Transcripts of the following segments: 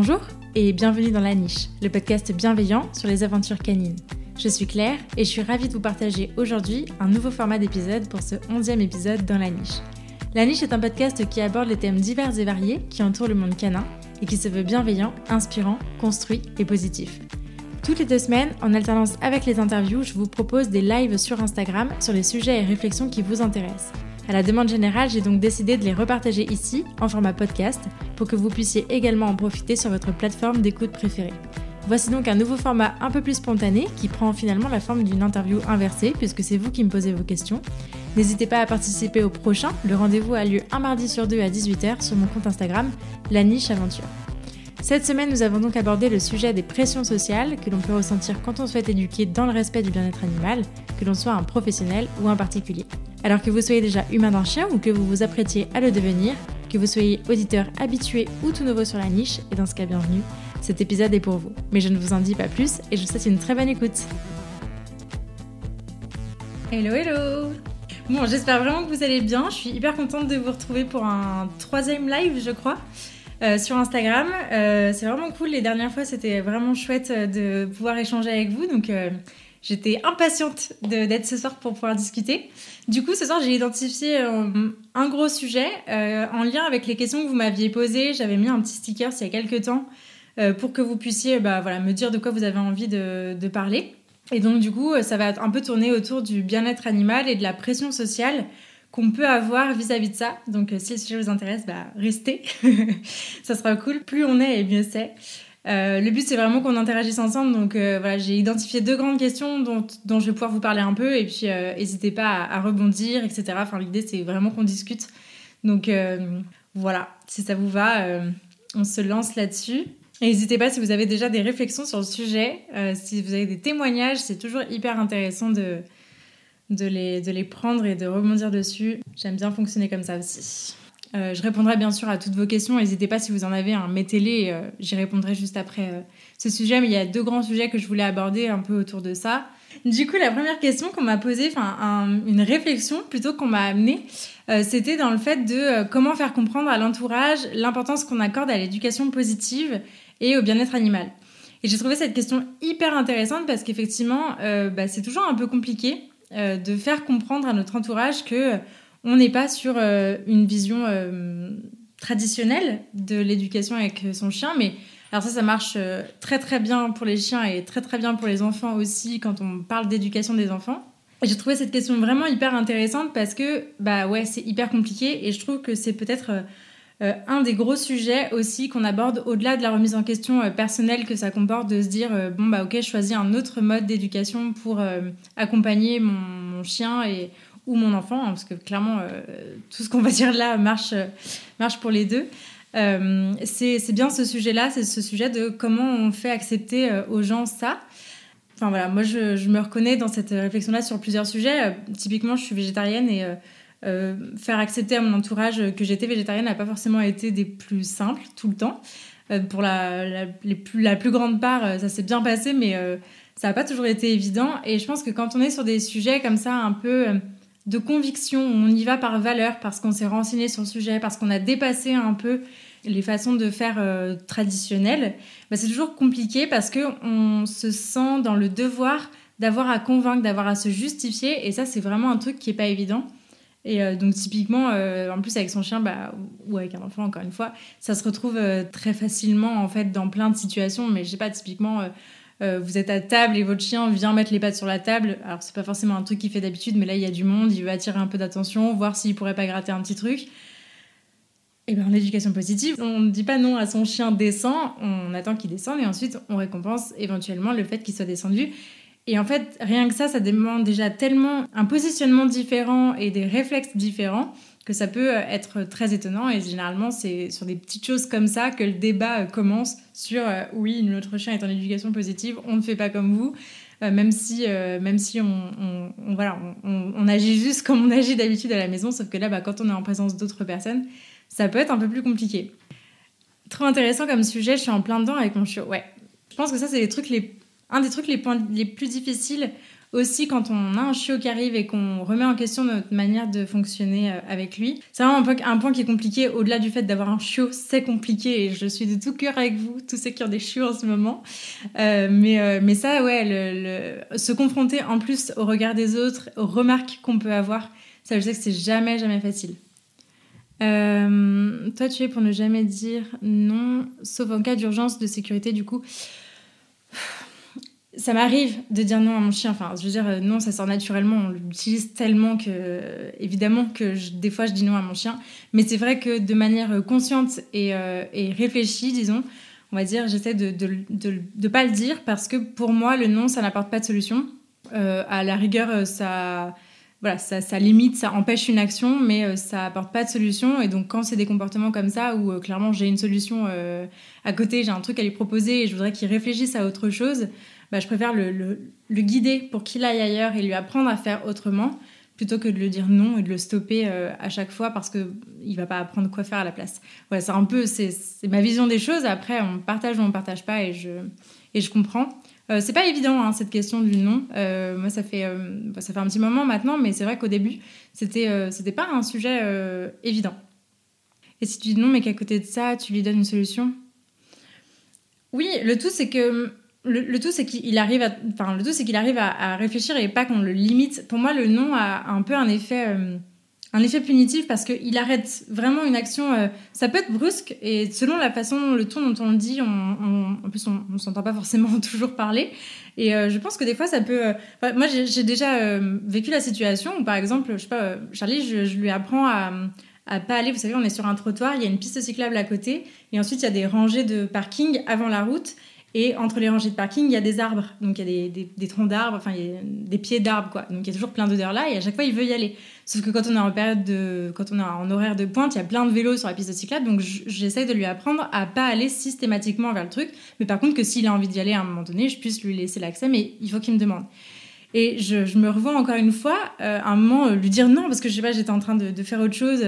Bonjour et bienvenue dans La Niche, le podcast bienveillant sur les aventures canines. Je suis Claire et je suis ravie de vous partager aujourd'hui un nouveau format d'épisode pour ce 11e épisode dans La Niche. La Niche est un podcast qui aborde les thèmes divers et variés qui entourent le monde canin et qui se veut bienveillant, inspirant, construit et positif. Toutes les deux semaines, en alternance avec les interviews, je vous propose des lives sur Instagram sur les sujets et réflexions qui vous intéressent. À la demande générale, j'ai donc décidé de les repartager ici, en format podcast, pour que vous puissiez également en profiter sur votre plateforme d'écoute préférée. Voici donc un nouveau format un peu plus spontané qui prend finalement la forme d'une interview inversée puisque c'est vous qui me posez vos questions. N'hésitez pas à participer au prochain, le rendez-vous a lieu un mardi sur deux à 18h sur mon compte Instagram, La Niche Aventure. Cette semaine, nous avons donc abordé le sujet des pressions sociales que l'on peut ressentir quand on souhaite éduquer dans le respect du bien-être animal, que l'on soit un professionnel ou un particulier. Alors que vous soyez déjà humain d'un chien ou que vous vous apprêtiez à le devenir, que vous soyez auditeur habitué ou tout nouveau sur la niche, et dans ce cas bienvenue, cet épisode est pour vous. Mais je ne vous en dis pas plus et je vous souhaite une très bonne écoute. Hello hello Bon, j'espère vraiment que vous allez bien. Je suis hyper contente de vous retrouver pour un troisième live, je crois. Euh, sur Instagram. Euh, c'est vraiment cool. Les dernières fois, c'était vraiment chouette euh, de pouvoir échanger avec vous. Donc, j'étais impatiente d'être ce soir pour pouvoir discuter. Du coup, ce soir, j'ai identifié un gros sujet en lien avec les questions que vous m'aviez posées. J'avais mis un petit sticker il y a quelques temps pour que vous puissiez bah, voilà, me dire de quoi vous avez envie de, parler. Et donc, du coup, ça va un peu tourner autour du bien-être animal et de la pression sociale qu'on peut avoir vis-à-vis de ça. Donc euh, si le sujet vous intéresse, bah, restez. ça sera cool. Plus on est et mieux c'est. Euh, le but c'est vraiment qu'on interagisse ensemble. Donc euh, voilà, j'ai identifié deux grandes questions dont, dont, je vais pouvoir vous parler un peu. Et puis n'hésitez pas à, rebondir, etc. Enfin l'idée c'est vraiment qu'on discute. Donc voilà, si ça vous va, on se lance là-dessus. N'hésitez pas si vous avez déjà des réflexions sur le sujet, si vous avez des témoignages, c'est toujours hyper intéressant de, de les, de les prendre et de rebondir dessus. J'aime bien fonctionner comme ça aussi. Euh, je répondrai bien sûr à toutes vos questions. N'hésitez pas si vous en avez, un mettez-les. Euh, j'y répondrai juste après euh, ce sujet. Mais il y a deux grands sujets que je voulais aborder un peu autour de ça. Du coup, la première question qu'on m'a posée, enfin une réflexion plutôt qu'on m'a amenée, c'était dans le fait de comment faire comprendre à l'entourage l'importance qu'on accorde à l'éducation positive et au bien-être animal. Et j'ai trouvé cette question hyper intéressante parce qu'effectivement, bah, c'est toujours un peu compliqué de faire comprendre à notre entourage que on n'est pas sur euh, une vision traditionnelle de l'éducation avec son chien, mais alors ça, ça marche très très bien pour les chiens et très très bien pour les enfants aussi quand on parle d'éducation des enfants. J'ai trouvé cette question vraiment hyper intéressante parce que bah ouais, c'est hyper compliqué et je trouve que c'est peut-être euh, un des gros sujets aussi qu'on aborde au-delà de la remise en question euh, personnelle que ça comporte de se dire euh, bon bah ok je choisis un autre mode d'éducation pour accompagner mon, chien et ou mon enfant hein, parce que clairement tout ce qu'on va dire là marche marche pour les deux c'est bien ce sujet là c'est ce sujet de comment on fait accepter aux gens ça Enfin voilà, moi je, me reconnais dans cette réflexion-là sur plusieurs sujets. typiquement, je suis végétarienne et euh, faire accepter à mon entourage que j'étais végétarienne n'a pas forcément été des plus simples tout le temps. Euh, pour la, les plus, la plus grande part, euh, ça s'est bien passé, mais ça n'a pas toujours été évident. Et je pense que quand on est sur des sujets comme ça, un peu de conviction, on y va par valeur, parce qu'on s'est renseigné sur le sujet, parce qu'on a dépassé un peu les façons de faire traditionnelles, bah c'est toujours compliqué parce qu'on se sent dans le devoir d'avoir à convaincre, d'avoir à se justifier. Et ça, c'est vraiment un truc qui n'est pas évident. Et euh, donc typiquement, euh, en plus avec son chien bah, ou avec un enfant, encore une fois, ça se retrouve euh, très facilement en fait dans plein de situations. Mais je sais pas, typiquement, vous êtes à table et votre chien vient mettre les pattes sur la table. Alors c'est pas forcément un truc qu'il fait d'habitude, mais là il y a du monde, il veut attirer un peu d'attention, voir s'il pourrait pas gratter un petit truc. Et bien en éducation positive, on ne dit pas non à son chien descend, on attend qu'il descende et ensuite on récompense éventuellement le fait qu'il soit descendu. Et en fait, rien que ça, ça demande déjà tellement un positionnement différent et des réflexes différents que ça peut euh, être très étonnant. Et généralement, c'est sur des petites choses comme ça que le débat euh, commence sur euh, oui, notre chien est en éducation positive, on ne fait pas comme vous. même si, même si on, voilà, on, agit juste comme on agit d'habitude à la maison, sauf que là, bah, quand on est en présence d'autres personnes, ça peut être un peu plus compliqué. Trop intéressant comme sujet, je suis en plein dedans avec mon chiot. Ouais, je pense que ça, c'est les trucs les un des trucs les, les plus difficiles aussi quand on a un chiot qui arrive et qu'on remet en question notre manière de fonctionner euh, avec lui. C'est vraiment un point, qui est compliqué. Au-delà du fait d'avoir un chiot, c'est compliqué et je suis de tout cœur avec vous, tous ceux qui ont des chiots en ce moment. Euh, mais, euh, mais ça, ouais, se confronter en plus au regard des autres, aux remarques qu'on peut avoir, ça, je sais que c'est jamais, jamais facile. toi, tu es pour ne jamais dire non, sauf en cas d'urgence de sécurité, du coup ça m'arrive de dire non à mon chien. Enfin, je veux dire, euh, non, ça sort naturellement. On l'utilise tellement que, évidemment, que des fois, je dis non à mon chien. Mais c'est vrai que de manière consciente et, euh, réfléchie, disons, on va dire, j'essaie de ne pas le dire parce que pour moi, le non, ça n'apporte pas de solution. Euh, à la rigueur, ça, voilà, ça, limite, ça empêche une action, mais ça apporte pas de solution. Et donc, quand c'est des comportements comme ça, où clairement j'ai une solution à côté, j'ai un truc à lui proposer et je voudrais qu'il réfléchisse à autre chose, bah, je préfère le, guider pour qu'il aille ailleurs et lui apprendre à faire autrement plutôt que de le dire non et de le stopper euh, à chaque fois parce qu'il ne va pas apprendre quoi faire à la place. Ouais, c'est un peu, c'est ma vision des choses. Après, on partage ou on partage pas et je, et je comprends. Euh, c'est pas évident hein, cette question du non. Euh, moi, ça fait, euh, bah, ça fait un petit moment maintenant, mais c'est vrai qu'au début, c'était, c'était pas un sujet évident. Et si tu dis non, mais qu'à côté de ça, tu lui donnes une solution? Oui, le tout, c'est que le, tout, c'est qu'il arrive, à, le tout, c'est qu'il arrive à, réfléchir et pas qu'on le limite. Pour moi, le non a un peu un effet, euh, un effet punitif parce qu'il arrête vraiment une action. Euh, ça peut être brusque et selon la façon, le ton dont on le dit, on, en plus, on, ne s'entend pas forcément toujours parler. Et euh, je pense que des fois, ça peut. moi, j'ai déjà vécu la situation où, par exemple, je sais pas, Charlie, je, lui apprends à à pas aller. Vous savez, on est sur un trottoir, il y a une piste cyclable à côté, et ensuite il y a des rangées de parking avant la route. Et entre les rangées de parking, il y a des arbres. Donc il y a des, des, troncs d'arbres, enfin il y a des pieds d'arbres, quoi. Donc il y a toujours plein d'odeurs là, et à chaque fois, il veut y aller. Sauf que quand on est en période de. Quand on est en horaire de pointe, il y a plein de vélos sur la piste de cyclable, donc j'essaye de lui apprendre à pas aller systématiquement vers le truc. Mais par contre, que s'il a envie d'y aller à un moment donné, je puisse lui laisser l'accès, mais il faut qu'il me demande. Et je, me revois encore une fois, euh, à un moment, euh, lui dire non, parce que je sais pas, j'étais en train de, faire autre chose,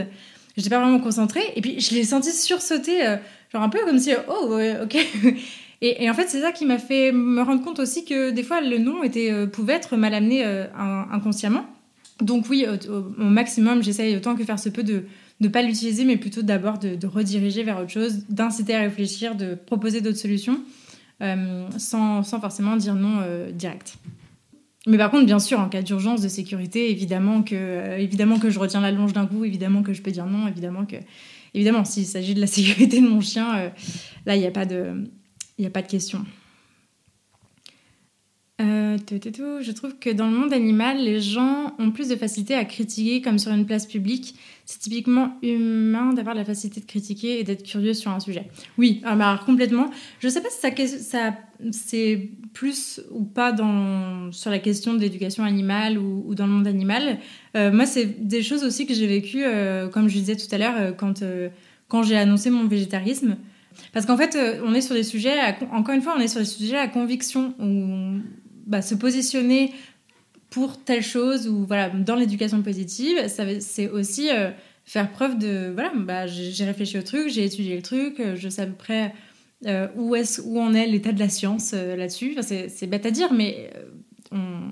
j'étais pas vraiment concentrée, et puis je l'ai senti sursauter, euh, genre un peu comme si, oh, ok. Et, en fait, c'est ça qui m'a fait me rendre compte aussi que des fois, le nom euh, pouvait être mal amené euh, inconsciemment. Donc oui, au, maximum, j'essaye autant que faire se peut de ne pas l'utiliser, mais plutôt d'abord de, rediriger vers autre chose, d'inciter à réfléchir, de proposer d'autres solutions, euh, sans, sans, forcément dire non direct. Mais par contre, bien sûr, en cas d'urgence de sécurité, évidemment que, évidemment que je retiens la longe d'un coup, évidemment que je peux dire non, évidemment que... Évidemment, s'il s'agit de la sécurité de mon chien, là, il n'y a pas de il n'y a pas de question. Euh, je trouve que dans le monde animal, les gens ont plus de facilité à critiquer comme sur une place publique. C'est typiquement humain d'avoir la facilité de critiquer et d'être curieux sur un sujet. Oui, ah, alors complètement. Je ne sais pas si ça, ça c'est plus ou pas dans, sur la question de l'éducation animale ou, dans le monde animal. Euh, moi, c'est des choses aussi que j'ai vécues, euh, comme je disais tout à l'heure, quand, quand j'ai annoncé mon végétarisme. Parce qu'en fait, euh, on est sur des sujets, encore une fois, on est sur des sujets à conviction, où bah, se positionner pour telle chose, ou voilà, dans l'éducation positive, c'est aussi euh, faire preuve de, voilà, bah, j'ai réfléchi au truc, j'ai étudié le truc, euh, je sais à peu près où, est où en est l'état de la science là-dessus. C'est bête à dire, mais on,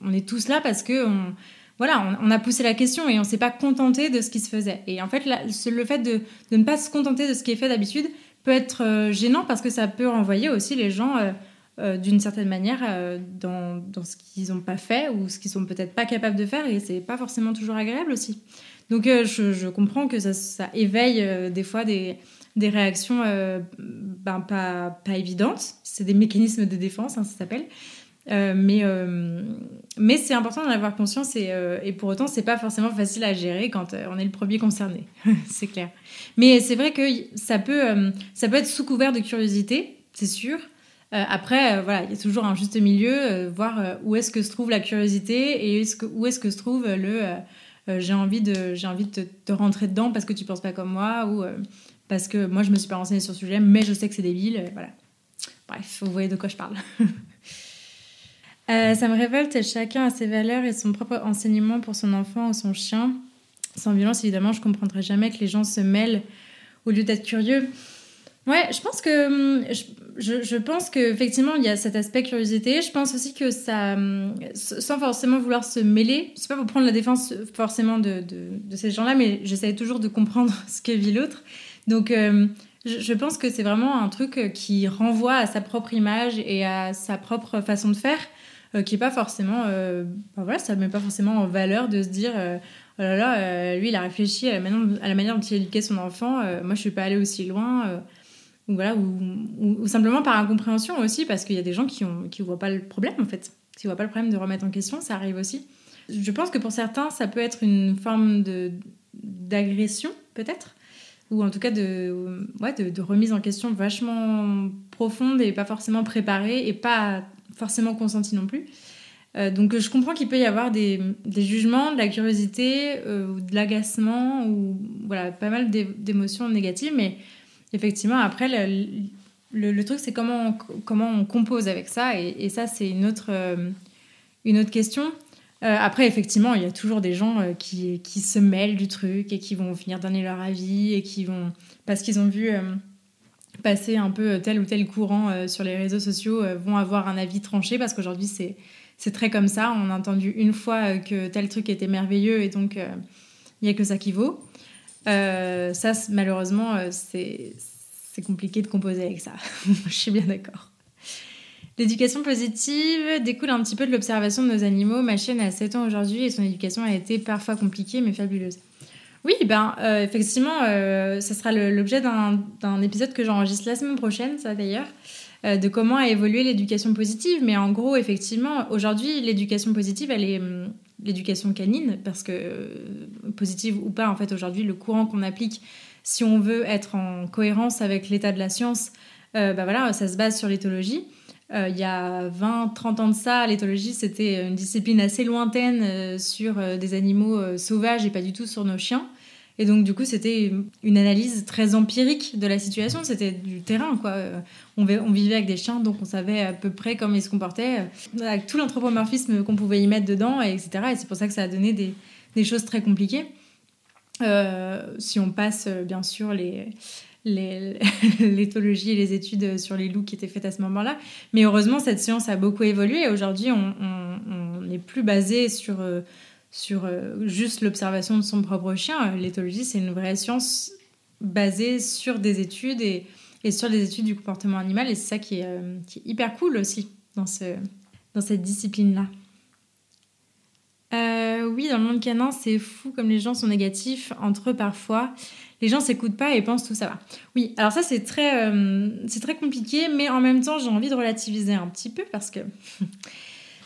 on, est tous là parce que... On, voilà, on, a poussé la question et on s'est pas contenté de ce qui se faisait. Et en fait, le fait de, de, ne pas se contenter de ce qui est fait d'habitude, peut être euh, gênant parce que ça peut renvoyer aussi les gens euh, euh, d'une certaine manière dans, dans, ce qu'ils n'ont pas fait ou ce qu'ils sont peut-être pas capables de faire et c'est pas forcément toujours agréable aussi. Donc je, comprends que ça, ça éveille des fois des, des réactions ben, pas, pas évidentes. C'est des mécanismes de défense, hein, ça s'appelle. Mais mais c'est important d'en avoir conscience et, et pour autant c'est pas forcément facile à gérer quand on est le premier concerné c'est clair mais c'est vrai que ça peut, euh, ça peut être sous couvert de curiosité, c'est sûr. Euh, après, euh, voilà, il y a toujours un juste milieu, voir où est-ce que se trouve la curiosité et où est-ce que se trouve le j'ai envie de, j'ai envie de te, rentrer dedans parce que tu penses pas comme moi ou parce que moi je me suis pas renseignée sur le sujet, mais je sais que c'est débile. voilà. Bref, vous voyez de quoi je parle. ça me révolte, chacun a ses valeurs et son propre enseignement pour son enfant ou son chien. Sans violence, évidemment, je comprendrai jamais que les gens se mêlent au lieu d'être curieux. Ouais, je pense que hum, je, pense qu'effectivement, il y a cet aspect curiosité. Je pense aussi que ça, sans forcément vouloir se mêler, c'est pas pour prendre la défense forcément de, de, ces gens-là, mais j'essaie toujours de comprendre ce que vit l'autre. Donc, euh, je, pense que c'est vraiment un truc qui renvoie à sa propre image et à sa propre façon de faire, euh, qui est pas forcément, euh, voilà, ça met pas forcément en valeur de se dire. Oh là là, lui il a réfléchi à la, manière, dont il a éduqué son enfant, moi je suis pas allée aussi loin ou voilà, ou, simplement par incompréhension aussi, parce qu'il y a des gens qui ne qui voient pas le problème en fait, qui voient pas le problème de remettre en question, ça arrive aussi. Je pense que pour certains, ça peut être une forme d'agression peut-être, ou en tout cas de, ouais, de, remise en question vachement profonde et pas forcément préparée et pas forcément consentie non plus. Euh, donc je comprends qu'il peut y avoir des, des, jugements, de la curiosité, euh, ou de l'agacement, ou voilà, pas mal d'émotions négatives, mais effectivement, après, le, truc, c'est comment on, comment on compose avec ça. Et, ça, c'est une autre, euh, une autre question. Après, effectivement, il y a toujours des gens qui, qui, se mêlent du truc et qui vont finir donner leur avis et qui vont, parce qu'ils ont vu passer un peu tel ou tel courant sur les réseaux sociaux, vont avoir un avis tranché parce qu'aujourd'hui, c'est, c'est très comme ça. On a entendu une fois que tel truc était merveilleux et donc il n'y a que ça qui vaut. Euh, ça, malheureusement, euh, c'est compliqué de composer avec ça. Je suis bien d'accord. L'éducation positive découle un petit peu de l'observation de nos animaux. Ma chienne a 7 ans aujourd'hui et son éducation a été parfois compliquée mais fabuleuse. Oui, ben euh, effectivement, ça sera l'objet d'un épisode que j'enregistre la semaine prochaine, ça d'ailleurs, de comment a évolué l'éducation positive. Mais en gros, effectivement, aujourd'hui, l'éducation positive, elle est, hum, l'éducation canine, parce que, euh, positive ou pas, en fait, aujourd'hui, le courant qu'on applique, si on veut être en cohérence avec l'état de la science, euh, bah voilà, ça se base sur l'éthologie. Euh, il y a 20-30 ans de ça, l'éthologie, c'était une discipline assez lointaine sur des animaux sauvages et pas du tout sur nos chiens. Et donc, du coup, c'était une analyse très empirique de la situation. C'était du terrain, quoi. On, vivait avec des chiens, donc on savait à peu près comment ils se comportaient, avec tout l'anthropomorphisme qu'on pouvait y mettre dedans, etc. Et c'est pour ça que ça a donné des, choses très compliquées. Euh, si on passe, bien sûr, les l'éthologie et les études sur les loups qui étaient faites à ce moment-là. Mais heureusement, cette science a beaucoup évolué. Aujourd'hui, on n'est plus basé sur... Euh, sur euh, juste l'observation de son propre chien. L'éthologie, c'est une vraie science basée sur des études et, sur les études du comportement animal. Et c'est ça qui est, euh, hyper cool aussi dans, ce, dans cette discipline-là. Oui, dans le monde canin, c'est fou comme les gens sont négatifs entre eux parfois. Les gens s'écoutent pas et pensent tout ça va. Oui, alors ça c'est très, c'est très compliqué, mais en même temps j'ai envie de relativiser un petit peu parce que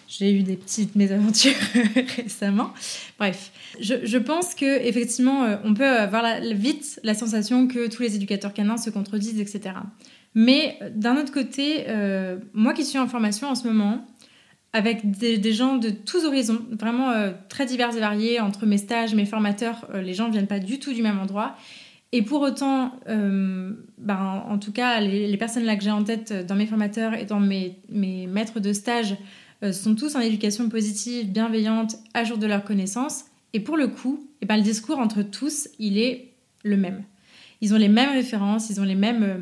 j'ai eu des petites mésaventures récemment. Bref, je, pense que effectivement, euh, on peut avoir vite la sensation que tous les éducateurs canins se contredisent, etc. Mais euh, d'un autre côté, euh, moi qui suis en formation en ce moment, avec des, gens de tous horizons, vraiment très divers et variés, entre mes stages, mes formateurs, les gens ne viennent pas du tout du même endroit. Et pour autant, ben, en tout cas, les, personnes là que j'ai en tête dans mes formateurs et dans mes, mes maîtres de stage, euh, sont tous en éducation positive, bienveillante, à jour de leurs connaissances. Et pour le coup, eh ben, le discours entre tous, il est le même. Ils ont les mêmes références, ils ont les mêmes, euh,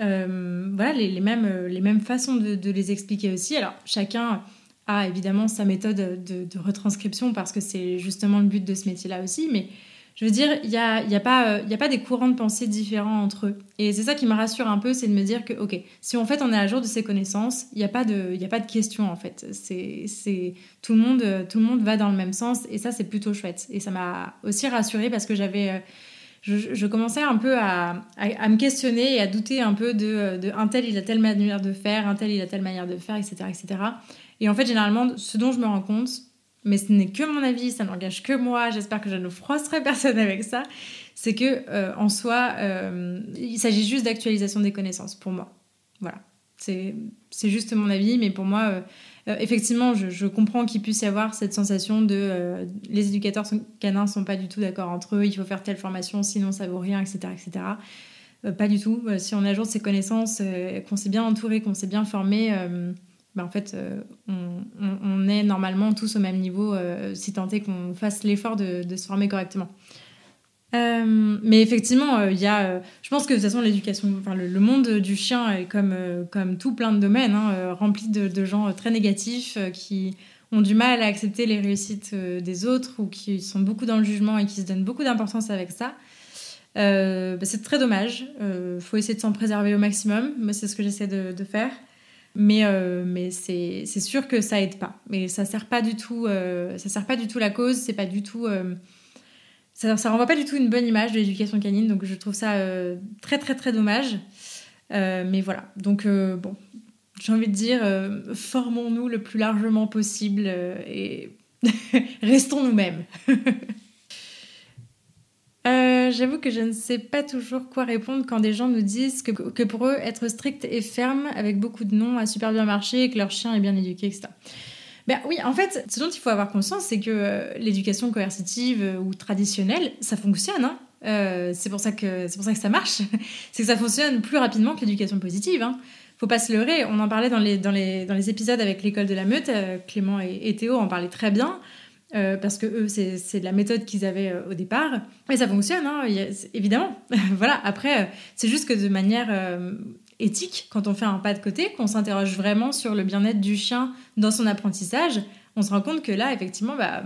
euh, voilà, les, mêmes, les mêmes façons de, les expliquer aussi. Alors, chacun a évidemment sa méthode de, de retranscription parce que c'est justement le but de ce métier-là aussi, mais je veux dire, il n'y a, y a, pas, a pas des courants de pensée différents entre eux. Et c'est ça qui me rassure un peu, c'est de me dire que, ok, si en fait on est à jour de ses connaissances, il n'y a, pas de, a pas de question en fait. C'est, tout, le monde, tout le monde va dans le même sens et ça c'est plutôt chouette. Et ça m'a aussi rassurée parce que j'avais... Euh, je, commençais un peu à, me questionner et à douter un peu de, de un tel il a telle manière de faire, un tel il a telle manière de faire, etc. etc. Et en fait, généralement, ce dont je me rends compte, mais ce n'est que mon avis, ça n'engage que moi, j'espère que je ne frustrerai personne avec ça, c'est que euh, en soi, euh, il s'agit juste d'actualisation des connaissances pour moi. Voilà, c'est juste mon avis, mais pour moi, euh, effectivement, je, comprends qu'il puisse y avoir cette sensation de les éducateurs canins ne sont pas du tout d'accord entre eux, il faut faire telle formation, sinon ça vaut rien, etc. etc. pas du tout. si on ajoute ses connaissances, qu'on s'est bien entouré, qu'on s'est bien formé, bah, en fait, euh, on, est normalement tous au même niveau, euh, si tant est qu'on fasse l'effort de, se former correctement. Euh, mais effectivement, y a. je pense que de toute façon, l'éducation, le, monde du chien est comme, tout plein de domaines, hein, rempli de, gens très négatifs qui ont du mal à accepter les réussites des autres ou qui sont beaucoup dans le jugement et qui se donnent beaucoup d'importance avec ça. Bah, c'est très dommage. Il faut essayer de s'en préserver au maximum. Moi, c'est ce que j'essaie de, faire. Mais, euh, mais c'est sûr que ça aide pas. Mais ça sert pas du tout, euh, ça sert pas du tout la cause. C'est pas du tout, euh, ça, ça renvoie pas du tout une bonne image de l'éducation canine. Donc je trouve ça très très très dommage. mais voilà. Donc bon, j'ai envie de dire, formons-nous le plus largement possible et restons nous-mêmes. Euh, j'avoue que je ne sais pas toujours quoi répondre quand des gens nous disent que, pour eux, être strict et ferme avec beaucoup de noms a super bien marché et que leur chien est bien éduqué, etc. Ben oui, en fait, ce dont il faut avoir conscience, c'est que euh, l'éducation coercitive euh, ou traditionnelle, ça fonctionne. Hein c'est pour ça que pour ça que ça marche. c'est que ça fonctionne plus rapidement que l'éducation positive. Hein faut pas se leurrer. On en parlait dans les, dans les, dans les épisodes avec l'école de la meute. Clément et, Théo en parlaient très bien. Euh, parce que eux, c'est la méthode qu'ils avaient euh, au départ. Et ça fonctionne, hein, évidemment. voilà, après, euh, c'est juste que de manière éthique, quand on fait un pas de côté, qu'on s'interroge vraiment sur le bien-être du chien dans son apprentissage, on se rend compte que là, effectivement, bah,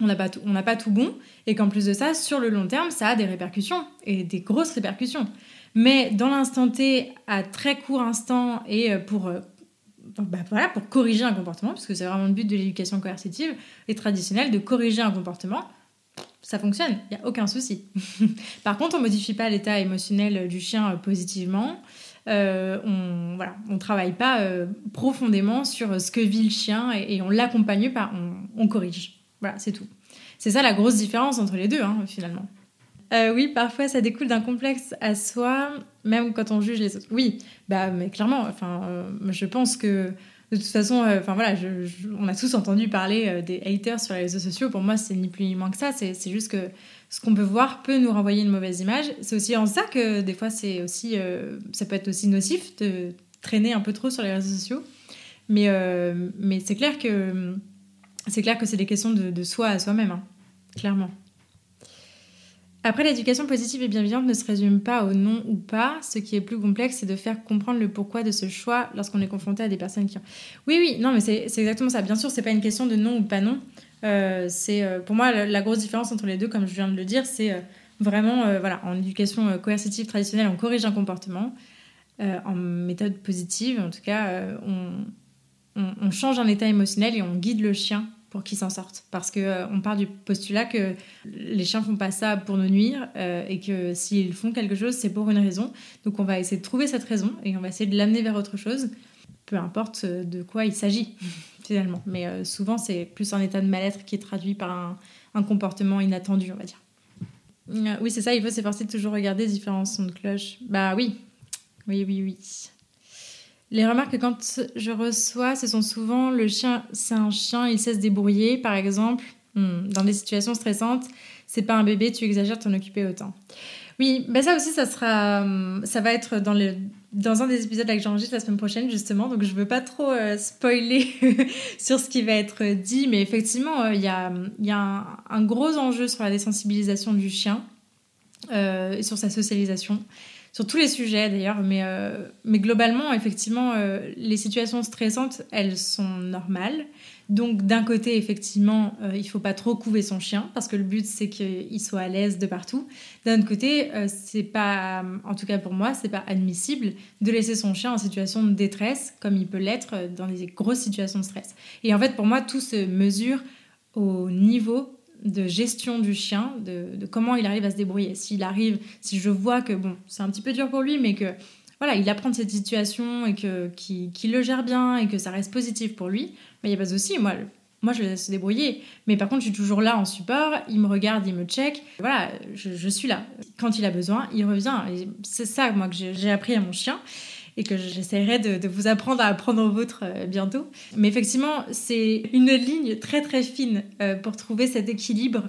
on n'a pas, pas tout bon, et qu'en plus de ça, sur le long terme, ça a des répercussions, et des grosses répercussions. Mais dans l'instant T, à très court instant, et pour bah, voilà, pour corriger un comportement, parce que c'est vraiment le but de l'éducation coercitive et traditionnelle, de corriger un comportement, ça fonctionne, il n'y a aucun souci. Par contre, on ne modifie pas l'état émotionnel du chien euh, positivement. Euh, on voilà, on travaille pas euh, profondément sur ce que vit le chien et, on l'accompagne pas, on, on, corrige. Voilà, c'est tout. C'est ça la grosse différence entre les deux, hein, finalement. Euh, oui, parfois ça découle d'un complexe à soi, même quand on juge les autres. Oui, bah, mais clairement, enfin, euh, je pense que de toute façon, euh, enfin voilà, on a tous entendu parler des haters sur les réseaux sociaux. Pour moi, c'est ni plus ni moins que ça. C'est juste que ce qu'on peut voir peut nous renvoyer une mauvaise image. C'est aussi en ça que des fois, c'est aussi, ça peut être aussi nocif de traîner un peu trop sur les réseaux sociaux. Mais, mais c'est clair que c'est clair que c'est des questions de, soi à soi-même, hein, clairement. Après, l'éducation positive et bienveillante ne se résume pas au non ou pas. Ce qui est plus complexe, c'est de faire comprendre le pourquoi de ce choix lorsqu'on est confronté à des personnes qui ont... Oui, oui, non, mais c'est exactement ça. Bien sûr, c'est pas une question de non ou pas non. Euh, c'est euh, pour moi la, grosse différence entre les deux, comme je viens de le dire, c'est euh, vraiment, voilà, en éducation coercitive traditionnelle, on corrige un comportement. en méthode positive, en tout cas, on, on change un état émotionnel et on guide le chien pour qu'ils s'en sortent. Parce qu'on euh, on part du postulat que les chiens font pas ça pour nous nuire euh, et que s'ils font quelque chose, c'est pour une raison. Donc on va essayer de trouver cette raison et on va essayer de l'amener vers autre chose, peu importe euh, de quoi il s'agit finalement. Mais souvent c'est plus un état de mal-être qui est traduit par un, un, comportement inattendu, on va dire. oui, c'est ça, il faut s'efforcer de toujours regarder différents sons de cloche. Bah oui, oui, oui, oui. Les remarques que quand je reçois, ce sont souvent le chien, c'est un chien, il sait se débrouiller, par exemple, hmm, dans des situations stressantes, c'est pas un bébé, tu exagères, t'en occuper autant. Oui, ben ça aussi, ça sera, hmm, ça va être dans le, dans un des épisodes avec Jean-Gilles la semaine prochaine justement, donc je veux pas trop euh, spoiler sur ce qui va être dit, mais effectivement, euh, il y a, y a un, gros enjeu sur la désensibilisation du chien euh, et sur sa socialisation sur tous les sujets d'ailleurs, mais, euh, mais globalement, effectivement, euh, les situations stressantes, elles sont normales. Donc d'un côté, effectivement, euh, il faut pas trop couver son chien parce que le but c'est qu'il soit à l'aise de partout. D'un autre côté, c'est pas, en tout cas pour moi, c'est pas admissible de laisser son chien en situation de détresse comme il peut l'être dans des grosses situations de stress. Et en fait, pour moi, tout se mesure au niveau de gestion du chien, de, comment il arrive à se débrouiller. S'il arrive, si je vois que bon, c'est un petit peu dur pour lui, mais que voilà, il apprend de cette situation et que qu'il le gère bien et que ça reste positif pour lui, il n'y a pas de souci. Moi, moi, je le laisse se débrouiller. Mais par contre, je suis toujours là en support. Il me regarde, il me check. Voilà, je, je suis là. Quand il a besoin, il revient. C'est ça, moi, que j'ai appris à mon chien et que j'essaierai de, vous apprendre à apprendre au vôtre euh, bientôt. Mais effectivement, c'est une ligne très très fine euh, pour trouver cet équilibre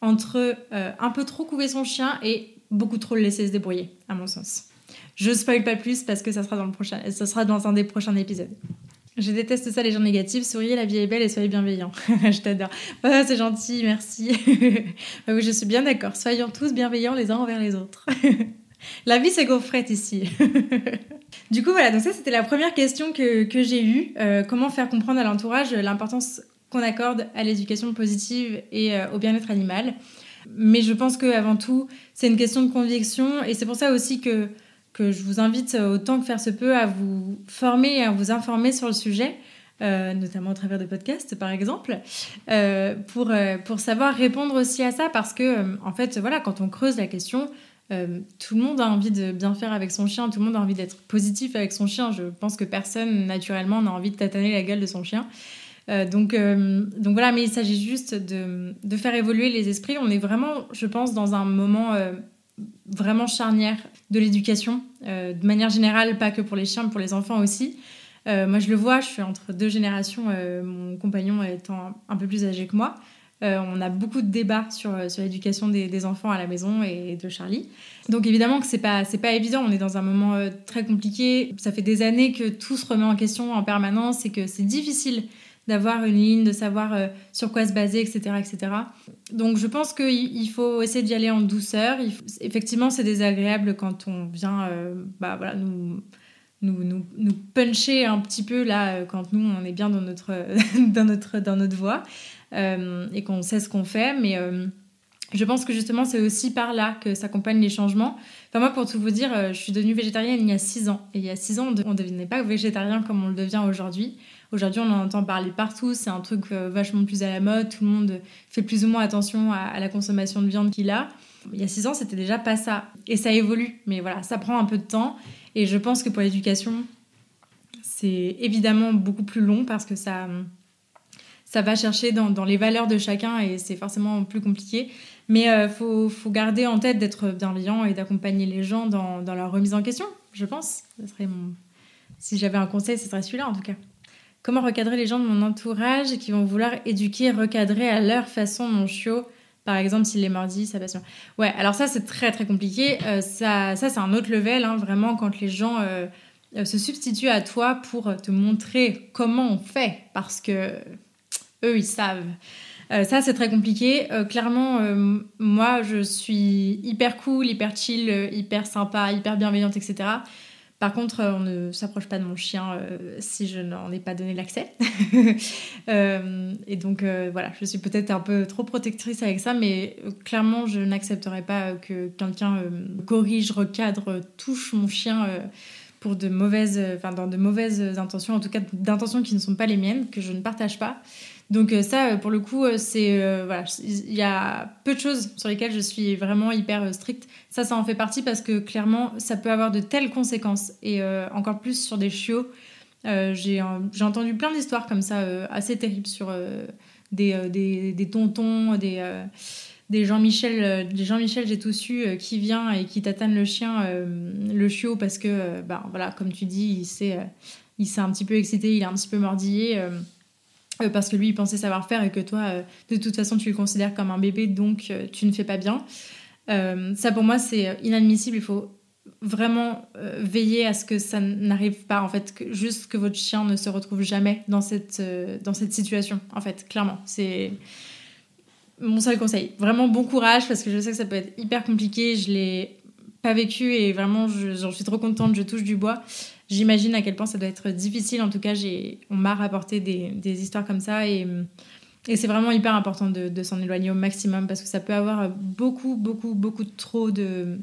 entre euh, un peu trop couver son chien et beaucoup trop le laisser se débrouiller, à mon sens. Je spoil pas plus parce que ça sera dans le prochain, ça sera dans un des prochains épisodes. Je déteste ça, les gens négatifs. Souriez, la vie est belle et soyez bienveillants. je t'adore. Oh, c'est gentil, merci. Je suis bien d'accord. Soyons tous bienveillants les uns envers les autres. la vie, c'est gaufrette ici. du coup, voilà, donc ça, c'était la première question que, que j'ai eue. Euh, comment faire comprendre à l'entourage l'importance qu'on accorde à l'éducation positive et euh, au bien-être animal? Mais je pense qu'avant tout, c'est une question de conviction et c'est pour ça aussi que que je vous invite autant que faire se peut à vous former et à vous informer sur le sujet. Euh, notamment au travers de podcasts par exemple, pour, pour savoir répondre aussi à ça parce que en fait voilà quand on creuse la question, tout le monde a envie de bien faire avec son chien, tout le monde a envie d'être positif avec son chien. Je pense que personne naturellement n'a envie de tataner la gueule de son chien. donc, donc voilà, mais il s'agit juste de, faire évoluer les esprits. On est vraiment, je pense, dans un moment vraiment charnière de l'éducation, euh, de manière générale, pas que pour les chiens, mais pour les enfants aussi. Euh, moi, je le vois, je suis entre deux générations, euh, mon compagnon étant un peu plus âgé que moi. On a beaucoup de débats sur, sur l'éducation des, enfants à la maison et de Charlie. Donc évidemment que c'est pas pas évident. On est dans un moment très compliqué. Ça fait des années que tout se remet en question en permanence et que c'est difficile d'avoir une ligne, de savoir euh, sur quoi se baser, etc. etc. Donc je pense qu'il faut essayer d'y aller en douceur. Effectivement, c'est désagréable quand on vient euh, bah, voilà, nous, nous, puncher un petit peu là, euh, quand nous, on est bien dans notre, dans notre, dans notre voie et qu'on sait ce qu'on fait. Mais je pense que justement, c'est aussi par là que s'accompagnent les changements. Enfin, moi, pour tout vous dire, je suis devenue végétarienne il y a 6 ans. Et il y a 6 ans, on ne devenait pas végétarien comme on le devient aujourd'hui. Aujourd'hui, on en entend parler partout, c'est un truc euh, vachement plus à la mode, tout le monde fait plus ou moins attention à, la consommation de viande qu'il a. Il y a six ans, c'était déjà pas ça. Et ça évolue, mais voilà, ça prend un peu de temps. Et je pense que pour l'éducation, c'est évidemment beaucoup plus long parce que ça, ça va chercher dans, les valeurs de chacun et c'est forcément plus compliqué. Mais euh, faut, garder en tête d'être bienveillant et d'accompagner les gens dans, leur remise en question, je pense. Ça serait mon... Si j'avais un conseil, ce serait celui-là en tout cas. Comment recadrer les gens de mon entourage qui vont vouloir éduquer, recadrer à leur façon mon chiot par exemple, s'il est mordi, sa passion. Ouais, alors ça, c'est très très compliqué. Euh, ça, ça c'est un autre level, hein, vraiment, quand les gens euh, euh, se substituent à toi pour te montrer comment on fait, parce que eux, ils savent. ça, c'est très compliqué. clairement, moi, je suis hyper cool, hyper chill, hyper sympa, hyper bienveillante, etc. Par contre, on ne s'approche pas de mon chien euh, si je n'en ai pas donné l'accès. Euh, et donc, euh, voilà, je suis peut-être un peu trop protectrice avec ça, mais clairement, je n'accepterai pas que quelqu'un corrige, recadre, touche mon chien pour de mauvaises, enfin, dans de mauvaises intentions, en tout cas d'intentions qui ne sont pas les miennes, que je ne partage pas. Donc euh, ça, euh, pour le coup, euh, c'est voilà, il y a peu de choses sur lesquelles je suis vraiment hyper stricte. Ça, ça en fait partie parce que clairement, ça peut avoir de telles conséquences et encore plus sur des chiots. j'ai entendu plein d'histoires comme ça assez terribles sur des, des, tontons, des des Jean-Michel, des Jean-Michel, j'ai tout su, qui vient et qui tatane le chien, le chiot, parce que, bah, voilà, comme tu dis, il s'est, il s'est un petit peu excité, il est un petit peu mordillé. Euh, parce que lui il pensait savoir faire et que toi euh, de toute façon tu le considères comme un bébé donc euh, tu ne fais pas bien. ça pour moi c'est inadmissible, il faut vraiment veiller à ce que ça n'arrive pas en fait, juste que votre chien ne se retrouve jamais dans cette, dans cette situation en fait, clairement. C'est mon seul conseil. Vraiment bon courage parce que je sais que ça peut être hyper compliqué, je l'ai pas vécu et vraiment j'en suis trop contente, je touche du bois j'imagine à quel point ça doit être difficile. En tout cas, on m'a rapporté des, des, histoires comme ça et, c'est vraiment hyper important de, s'en éloigner au maximum parce que ça peut avoir beaucoup, beaucoup, beaucoup trop de,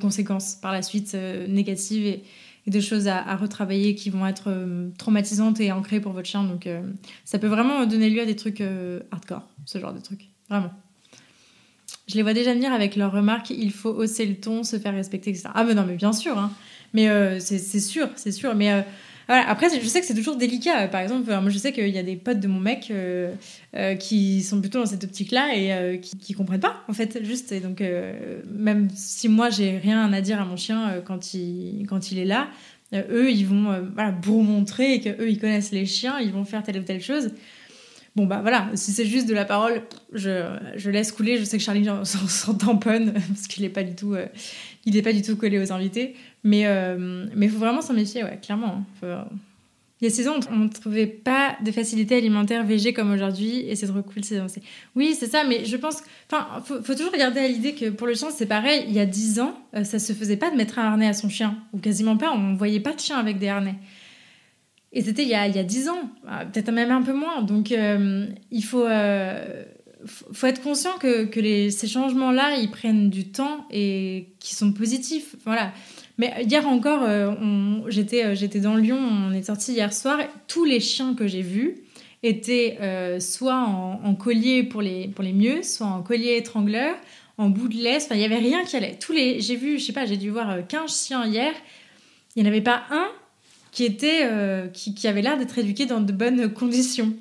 conséquences par la suite euh, négatives et, et, de choses à, à, retravailler qui vont être euh, traumatisantes et ancrées pour votre chien. Donc, euh, ça peut vraiment donner lieu à des trucs hardcore, ce genre de trucs. Vraiment. Je les vois déjà venir avec leurs remarques il faut hausser le ton, se faire respecter, etc. Ah, mais non, mais bien sûr. Hein. Mais euh, c'est sûr, c'est sûr. Mais euh. Après, je sais que c'est toujours délicat. Par exemple, moi, je sais qu'il y a des potes de mon mec euh, qui sont plutôt dans cette optique-là et qui, qui comprennent pas, en fait, juste. Donc, même si moi, j'ai rien à dire à mon chien quand, il, quand il est là, eux, ils vont voilà, pour montrer qu'eux, ils connaissent les chiens, ils vont faire telle ou telle chose. Bon, bah voilà, si c'est juste de la parole, je laisse couler. Je sais que Charlie s'en tamponne parce qu'il n'est pas du tout il n'est pas du tout collé aux invités. Mais il euh, mais faut vraiment s'en méfier, ouais, clairement. Il y a 6 ans, on ne trouvait pas de facilité alimentaire végé comme aujourd'hui et c'est trop cool. Oui, c'est ça, mais je pense. Enfin, faut, faut toujours regarder à l'idée que pour le chien, c'est pareil. Il y a 10 ans, euh, ça se faisait pas de mettre un harnais à son chien, ou quasiment pas. On voyait pas de chien avec des harnais. Et c'était il, y a, il y a 10 ans, euh, peut-être même un peu moins. Donc, euh, il faut, faut être conscient que, ces changements-là, ils prennent du temps et qui sont positifs. Voilà. Mais hier encore, euh, j'étais, euh, j'étais dans Lyon, on est sorti hier soir. Tous les chiens que j'ai vus étaient euh, soit en, collier pour les, pour les mieux, soit en collier étrangleur, en bout de laisse. Enfin, il n'y avait rien qui allait. Tous les, j'ai vu, je sais pas, j'ai dû voir 15 chiens hier. Il n'y en avait pas un qui, était, qui, avait l'air d'être éduqué dans de bonnes conditions.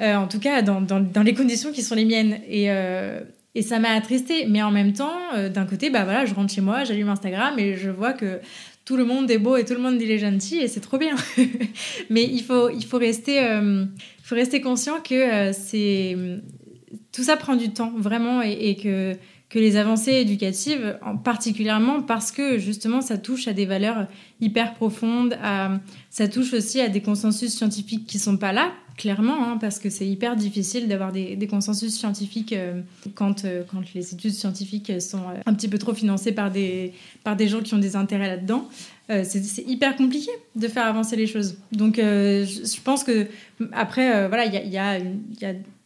En tout cas, dans, dans, les conditions qui sont les miennes. Et, et ça m'a attristée. Mais en même temps, euh, d'un côté, bah voilà, je rentre chez moi, j'allume Instagram et je vois que tout le monde est beau et tout le monde les gentil et c'est trop bien. Mais il faut, il faut, rester, euh, faut rester conscient que euh, tout ça prend du temps vraiment et, que, que les avancées éducatives, en particulièrement parce que justement ça touche à des valeurs hyper profondes, ça touche aussi à des consensus scientifiques qui sont pas là clairement, hein, parce que c'est hyper difficile d'avoir des, consensus scientifiques euh, quand, euh, quand les études scientifiques sont euh, un petit peu trop financées par des, par des gens qui ont des intérêts là-dedans. c'est hyper compliqué de faire avancer les choses. Donc, je, pense que après, voilà, il y a,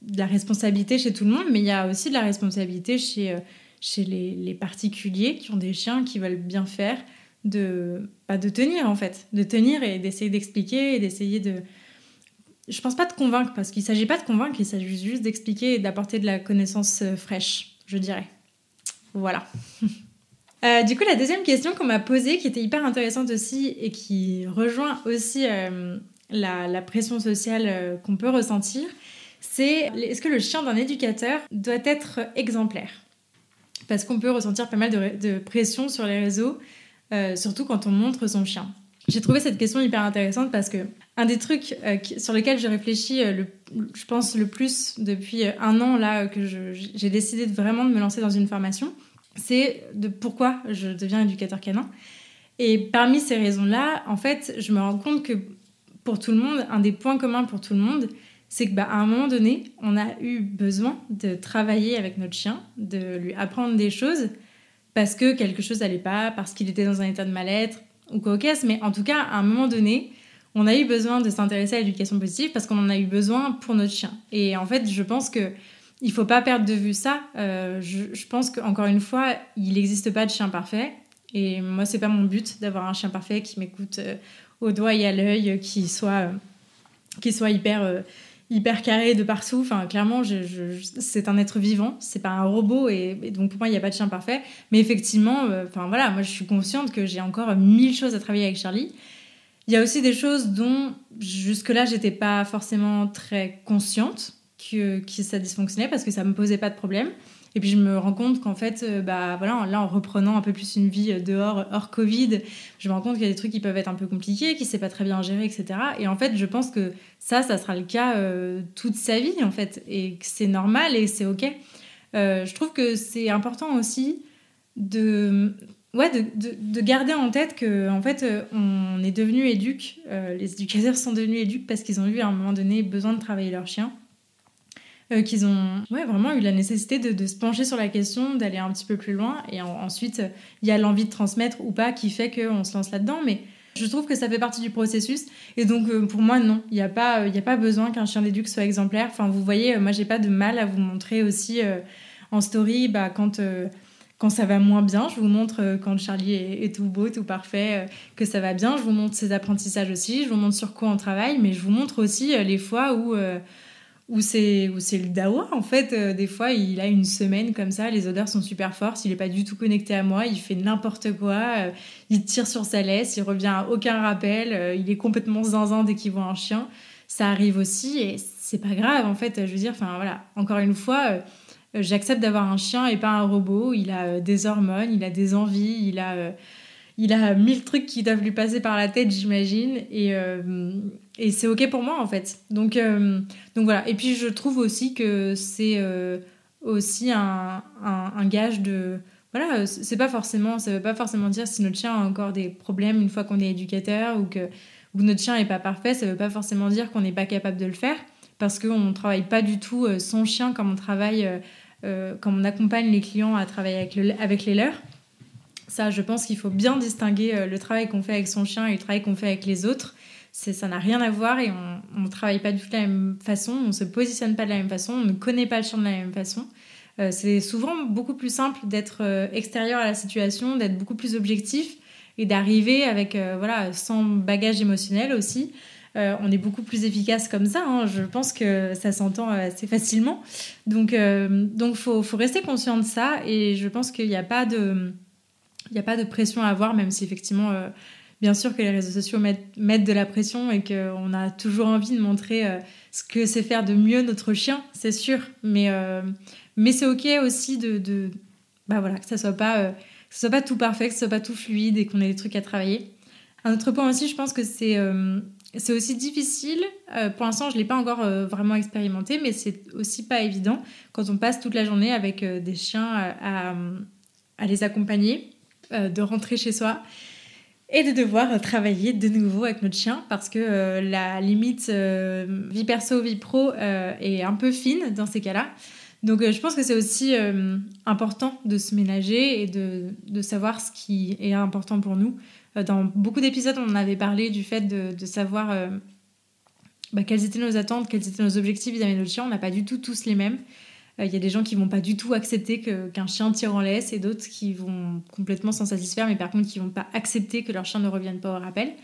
de la responsabilité chez tout le monde, mais il y a aussi de la responsabilité chez, chez les, particuliers qui ont des chiens qui veulent bien faire, de, bah, de tenir en fait, de tenir et d'essayer d'expliquer et d'essayer de je pense pas de convaincre, parce qu'il s'agit pas de convaincre, il s'agit juste d'expliquer et d'apporter de la connaissance euh, fraîche, je dirais. Voilà. Euh, du coup, la deuxième question qu'on m'a posée, qui était hyper intéressante aussi et qui rejoint aussi euh, la, pression sociale qu'on peut ressentir, c'est est-ce que le chien d'un éducateur doit être exemplaire? Parce qu'on peut ressentir pas mal de, pression sur les réseaux, surtout quand on montre son chien. J'ai trouvé cette question hyper intéressante parce que un des trucs euh, sur lesquels je réfléchis, euh, je pense, le plus depuis euh, un an, là, que j'ai décidé de vraiment de me lancer dans une formation, c'est de pourquoi je deviens éducateur canin. Et parmi ces raisons-là, en fait, je me rends compte que pour tout le monde, un des points communs pour tout le monde, c'est que bah, à un moment donné, on a eu besoin de travailler avec notre chien, de lui apprendre des choses parce que quelque chose n'allait pas, parce qu'il était dans un état de mal-être ou quoi mais en tout cas, à un moment donné, on a eu besoin de s'intéresser à l'éducation positive parce qu'on en a eu besoin pour notre chien. Et en fait, je pense que il faut pas perdre de vue ça. Euh, je, pense qu'encore une fois, il n'existe pas de chien parfait. Et moi, c'est pas mon but d'avoir un chien parfait qui m'écoute euh, au doigt et à l'œil, qui soit, euh, qui soit hyper, hyper carré de partout. Enfin, clairement, c'est un être vivant, c'est pas un robot. Et, donc, pour moi, il n'y a pas de chien parfait. Mais effectivement, enfin voilà, moi, je suis consciente que j'ai encore mille choses à travailler avec Charlie. Il y a aussi des choses dont jusque-là, j'étais pas forcément très consciente que, que, ça dysfonctionnait parce que ça me posait pas de problème. Et puis je me rends compte qu'en fait, euh, bah voilà, là en reprenant un peu plus une vie dehors, hors Covid, je me rends compte qu'il y a des trucs qui peuvent être un peu compliqués, qui ne sait pas très bien gérer, etc. Et en fait, je pense que ça, ça sera le cas euh, toute sa vie en fait, et que c'est normal et c'est ok. Euh, je trouve que c'est important aussi de ouais, de, de, garder en tête que en fait, euh, on est devenu éduque, euh, les éducateurs sont devenus éduques parce qu'ils ont eu à un moment donné besoin de travailler leur chien. Euh, qu'ils ont ouais, vraiment eu la nécessité de, se pencher sur la question, d'aller un petit peu plus loin. Et ensuite, il y a l'envie de transmettre ou pas qui fait qu'on se lance là-dedans. Mais je trouve que ça fait partie du processus. Et donc, pour moi, non, il n'y a, pas, il a pas besoin qu'un chien d'éduc soit exemplaire. Enfin, vous voyez, moi, j'ai pas de mal à vous montrer aussi en story bah, quand quand ça va moins bien, je vous montre euh, quand Charlie est, tout beau, tout parfait, euh, que ça va bien. Je vous montre ses apprentissages aussi, je vous montre sur quoi on travaille, mais je vous montre aussi euh, les fois où, où c'est le dawa. En fait, des fois, il a une semaine comme ça, les odeurs sont super fortes, il n'est pas du tout connecté à moi, il fait n'importe quoi, il tire sur sa laisse, il revient à aucun rappel, il est complètement zinzin dès qu'il voit un chien. Ça arrive aussi et c'est pas grave, en fait. Je veux dire, enfin voilà, encore une fois euh, j'accepte d'avoir un chien et pas un robot. Il a euh, des hormones, il a des envies, il a, euh, il a mille trucs qui doivent lui passer par la tête, j'imagine. Et, et c'est OK pour moi, en fait. Donc, donc voilà. Et puis, je trouve aussi que c'est aussi un, un, gage de. Voilà, c'est pas forcément, ça veut pas forcément dire si notre chien a encore des problèmes une fois qu'on est éducateur ou que ou notre chien n'est pas parfait, ça veut pas forcément dire qu'on n'est pas capable de le faire, parce qu'on ne travaille pas du tout son chien comme on travaille, comme on accompagne les clients à travailler avec, avec les leurs. Ça, je pense qu'il faut bien distinguer le travail qu'on fait avec son chien et le travail qu'on fait avec les autres ça n'a rien à voir et on ne travaille pas du tout de la même façon, on ne se positionne pas de la même façon, on ne connaît pas le chien de la même façon. Euh, c'est souvent beaucoup plus simple d'être euh, extérieur à la situation, d'être beaucoup plus objectif et d'arriver avec euh, voilà sans bagage émotionnel aussi. on est beaucoup plus efficace comme ça. Hein. Je pense que ça s'entend assez facilement. Donc, donc faut, faut rester conscient de ça. Et je pense qu'il n'y a pas de, a pas de pression à avoir, même si effectivement bien sûr que les réseaux sociaux mettent, de la pression et qu'on a toujours envie de montrer euh, ce que c'est faire de mieux notre chien, c'est sûr. Mais, euh, mais c'est ok aussi de, bah voilà, que ça soit euh, soit pas tout parfait, que ce soit pas tout fluide et qu'on ait des trucs à travailler. Un autre point aussi, je pense que c'est c'est aussi difficile. pour l'instant, je l'ai pas encore vraiment expérimenté, mais c'est aussi pas évident quand on passe toute la journée avec des chiens à, à les accompagner, de rentrer chez soi et de devoir travailler de nouveau avec notre chien parce que euh, la limite euh, vie perso, vie pro euh, est un peu fine dans ces cas-là. Donc je pense que c'est aussi important de se ménager et de, de, savoir ce qui est important pour nous. dans beaucoup d'épisodes, on avait parlé du fait de, de savoir bah, quelles étaient nos attentes, quels étaient nos objectifs vis-à-vis de notre chien. On n'a pas du tout tous les mêmes. Il y a des gens qui vont pas du tout accepter qu'un chien tire en laisse et d'autres qui vont complètement s'en satisfaire, mais par contre qui vont pas accepter que leur chien ne revienne pas au rappel.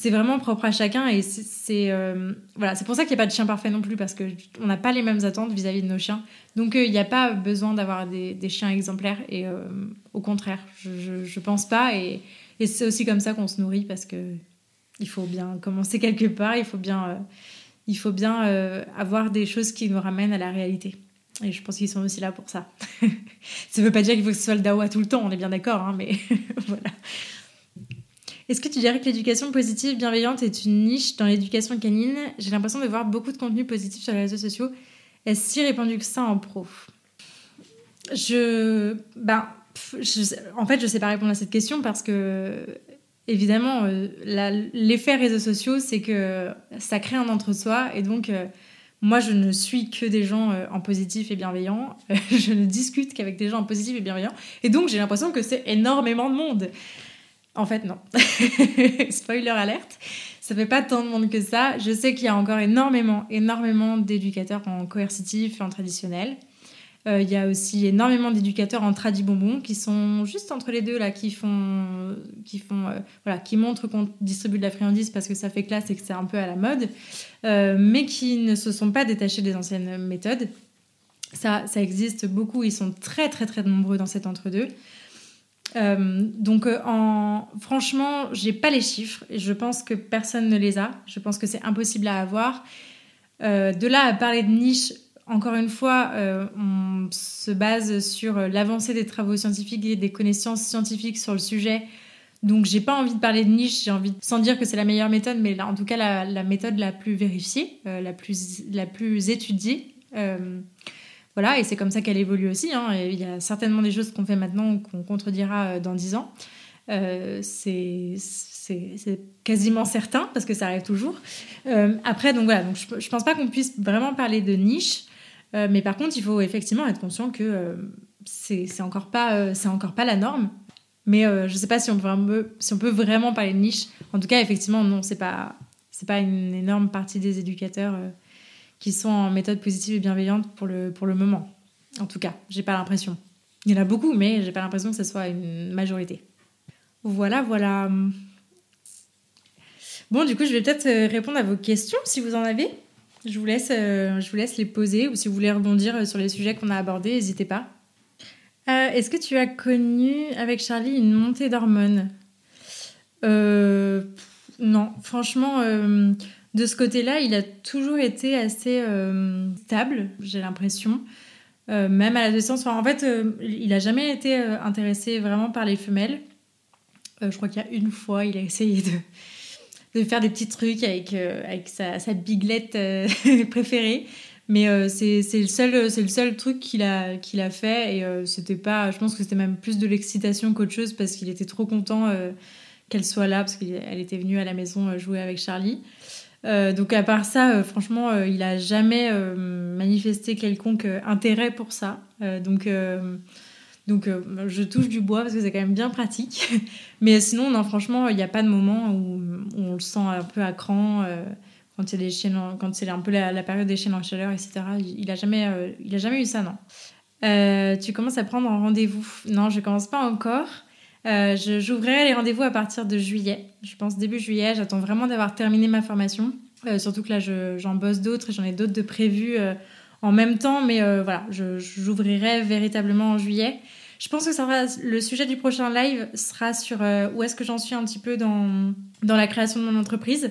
C'est vraiment propre à chacun et c'est euh, voilà, pour ça qu'il n'y a pas de chien parfait non plus parce que on n'a pas les mêmes attentes vis-à-vis de nos chiens. Donc euh, il n'y a pas besoin d'avoir des, chiens exemplaires et euh, au contraire, je, je, pense pas et, et c'est aussi comme ça qu'on se nourrit parce que il faut bien commencer quelque part, il faut bien il faut bien avoir des choses qui nous ramènent à la réalité. Et je pense qu'ils sont aussi là pour ça. ça ne veut pas dire qu'il faut que ce soit le dawa tout le temps, on est bien d'accord, hein, mais voilà. Est-ce que tu dirais que l'éducation positive bienveillante est une niche dans l'éducation canine? J'ai l'impression de voir beaucoup de contenu positif sur les réseaux sociaux. Est-ce si répandu que ça en pro? Je. Ben. en fait, je ne sais pas répondre à cette question parce que, évidemment, euh, l'effet réseaux sociaux, c'est que ça crée un entre-soi et donc. Euh, moi, je ne suis que des gens euh, en positif et bienveillants. je ne discute qu'avec des gens en positif et bienveillants. Et donc, j'ai l'impression que c'est énormément de monde. En fait, non. Spoiler alerte. Ça fait pas tant de monde que ça. Je sais qu'il y a encore énormément, énormément d'éducateurs en coercitif en traditionnel. Euh, il y a aussi énormément d'éducateurs en tradi bonbon qui sont juste entre les deux là, qui font, qui font, euh, voilà, qui montrent qu'on distribue de la friandise parce que ça fait classe et que c'est un peu à la mode, euh, mais qui ne se sont pas détachés des anciennes méthodes. Ça, ça existe beaucoup. Ils sont très très très nombreux dans cet entre-deux. donc, en... franchement, j'ai pas les chiffres je pense que personne ne les a. Je pense que c'est impossible à avoir. de là à parler de niche, encore une fois, euh, on se base sur l'avancée des travaux scientifiques et des connaissances scientifiques sur le sujet. Donc, j'ai pas envie de parler de niche, j'ai envie, sans dire que c'est la meilleure méthode, mais en tout cas la, méthode la plus vérifiée, euh, la, plus, la plus étudiée. Euh, voilà, et c'est comme ça qu'elle évolue aussi. Hein. Il y a certainement des choses qu'on fait maintenant qu'on contredira dans 10 ans. c'est quasiment certain parce que ça arrive toujours. après, donc voilà, donc je, je pense pas qu'on puisse vraiment parler de niche. Euh, mais par contre, il faut effectivement être conscient que euh, c'est encore, pas, euh, encore pas la norme. Mais je ne sais pas si on, peut, vraiment parler de niche. En tout cas, effectivement, non, c'est pas, pas une énorme partie des éducateurs qui sont en méthode positive et bienveillante pour le, pour le moment. En tout cas, j'ai pas l'impression. Il y en a beaucoup, mais j'ai pas l'impression que ce soit une majorité. Voilà, voilà. Bon, du coup, je vais peut-être répondre à vos questions si vous en avez. Je vous, laisse, euh, je vous laisse les poser ou si vous voulez rebondir euh, sur les sujets qu'on a abordés, n'hésitez pas. Euh, est-ce que tu as connu avec Charlie une montée d'hormones? Non, franchement, de ce côté-là, il a toujours été assez stable, j'ai l'impression. même à l'adolescence, en fait, il n'a jamais été intéressé vraiment par les femelles. je crois qu'il y a une fois, il a essayé de, de faire des petits trucs avec, euh, avec sa, biglette euh, préférée. Mais euh, c'est le, seul, le seul truc qu'il a, a fait. Et c'était pas. Je pense que c'était même plus de l'excitation qu'autre chose parce qu'il était trop content qu'elle soit là parce qu'elle était venue à la maison jouer avec Charlie. donc à part ça, franchement, il a jamais manifesté quelconque intérêt pour ça. donc donc je touche du bois parce que c'est quand même bien pratique. Mais sinon, non, franchement, il n'y a pas de moment où, on le sent un peu à cran quand c'est quand c'est un peu la, période des chaînes en chaleur, etc. Il, n'a jamais, euh, a jamais eu ça, non. Euh, tu commences à prendre un rendez-vous Non, je commence pas encore. Euh, j'ouvrirai les rendez-vous à partir de juillet. Je pense début juillet. J'attends vraiment d'avoir terminé ma formation. surtout que là, j'en bosse d'autres et j'en ai d'autres de prévus en même temps. Mais voilà, j'ouvrirai véritablement en juillet. Je pense que le sujet du prochain live sera sur où est-ce que j'en suis un petit peu dans, la création de mon entreprise.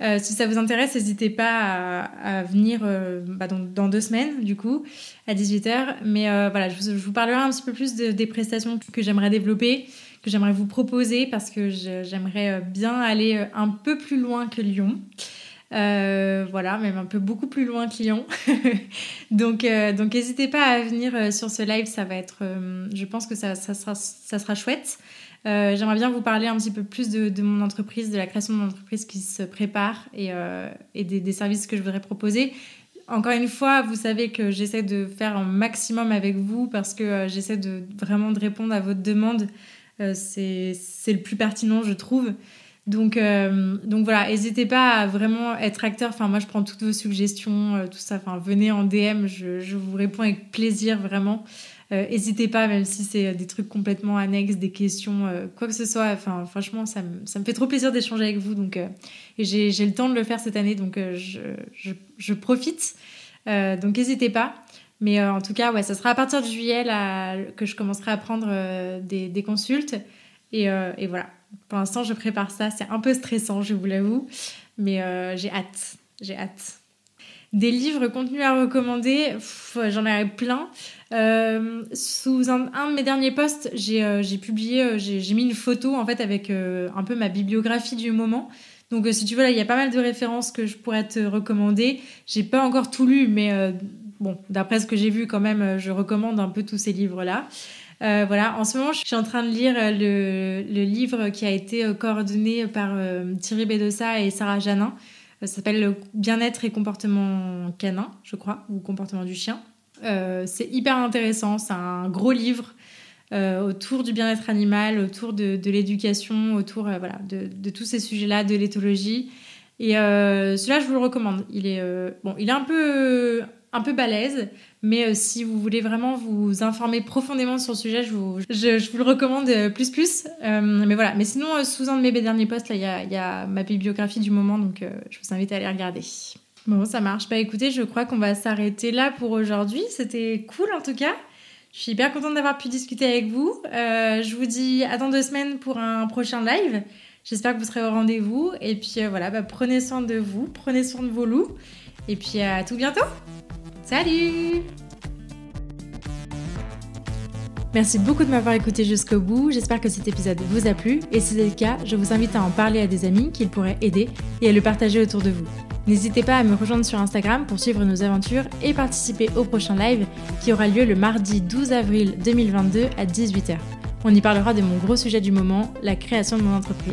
Euh, si ça vous intéresse, n'hésitez pas à, venir euh, bah, dans, deux semaines, du coup, à 18h. Mais euh, voilà, je vous, parlerai un petit peu plus des prestations que j'aimerais développer, que j'aimerais vous proposer, parce que j'aimerais bien aller un peu plus loin que Lyon. Voilà, même un peu beaucoup plus loin que Lyon. donc, donc n'hésitez pas à venir sur ce live, ça va être, je pense que ça, ça, sera, ça sera chouette. Euh, j'aimerais bien vous parler un petit peu plus de, mon entreprise, de la création de mon entreprise qui se prépare et, euh, des, services que je voudrais proposer. Encore une fois, vous savez que j'essaie de faire un maximum avec vous parce que euh, j'essaie de vraiment de répondre à votre demande. c'est le plus pertinent, je trouve. Donc, donc voilà, n'hésitez pas à vraiment être acteur. Enfin, moi, je prends toutes vos suggestions, tout ça. Enfin, venez en DM, je, je vous réponds avec plaisir, vraiment. N'hésitez pas, même si c'est des trucs complètement annexes, des questions, euh, quoi que ce soit. Enfin, franchement, ça ça me fait trop plaisir d'échanger avec vous. Donc, euh, et j'ai le temps de le faire cette année, donc euh, je, je, je, profite. donc, n'hésitez pas. Mais en tout cas, ouais, ça sera à partir de juillet là, que je commencerai à prendre des, des, consultes. Et, et, voilà. Pour l'instant, je prépare ça. C'est un peu stressant, je vous l'avoue. Mais j'ai hâte. J'ai hâte. Des livres contenus à recommander, j'en ai plein. Euh, sous un, de mes derniers posts, j'ai euh, publié, euh, j'ai mis une photo en fait avec un peu ma bibliographie du moment. Donc si tu veux là, il y a pas mal de références que je pourrais te recommander. J'ai pas encore tout lu, mais bon, d'après ce que j'ai vu quand même, je recommande un peu tous ces livres là. voilà, en ce moment, je suis en train de lire le, le livre qui a été coordonné par Thierry Bedossa et Sarah Janin. Ça s'appelle Bien-être et comportement canin, je crois, ou comportement du chien. Euh, c'est hyper intéressant, c'est un gros livre euh, autour du bien-être animal, autour de, l'éducation, autour euh, voilà, de, tous ces sujets-là, de l'éthologie. Et celui-là, je vous le recommande. Il est, bon, il est un peu, un peu balèze, mais si vous voulez vraiment vous informer profondément sur le sujet, je vous, le recommande plus plus. mais voilà, mais sinon, sous un de mes derniers posts, il y a, ma bibliographie du moment, donc je vous invite à aller regarder. Bon, ça marche. Bah écoutez, je crois qu'on va s'arrêter là pour aujourd'hui. C'était cool en tout cas. Je suis hyper contente d'avoir pu discuter avec vous. Euh, je vous dis à dans deux semaines pour un prochain live. J'espère que vous serez au rendez-vous. Et puis euh, voilà, bah, prenez soin de vous, prenez soin de vos loups. Et puis à tout bientôt. Salut Merci beaucoup de m'avoir écouté jusqu'au bout. J'espère que cet épisode vous a plu. Et si c'est le cas, je vous invite à en parler à des amis qui pourraient aider et à le partager autour de vous. N'hésitez pas à me rejoindre sur Instagram pour suivre nos aventures et participer au prochain live qui aura lieu le mardi 12 avril 2022 à 18h. On y parlera de mon gros sujet du moment, la création de mon entreprise.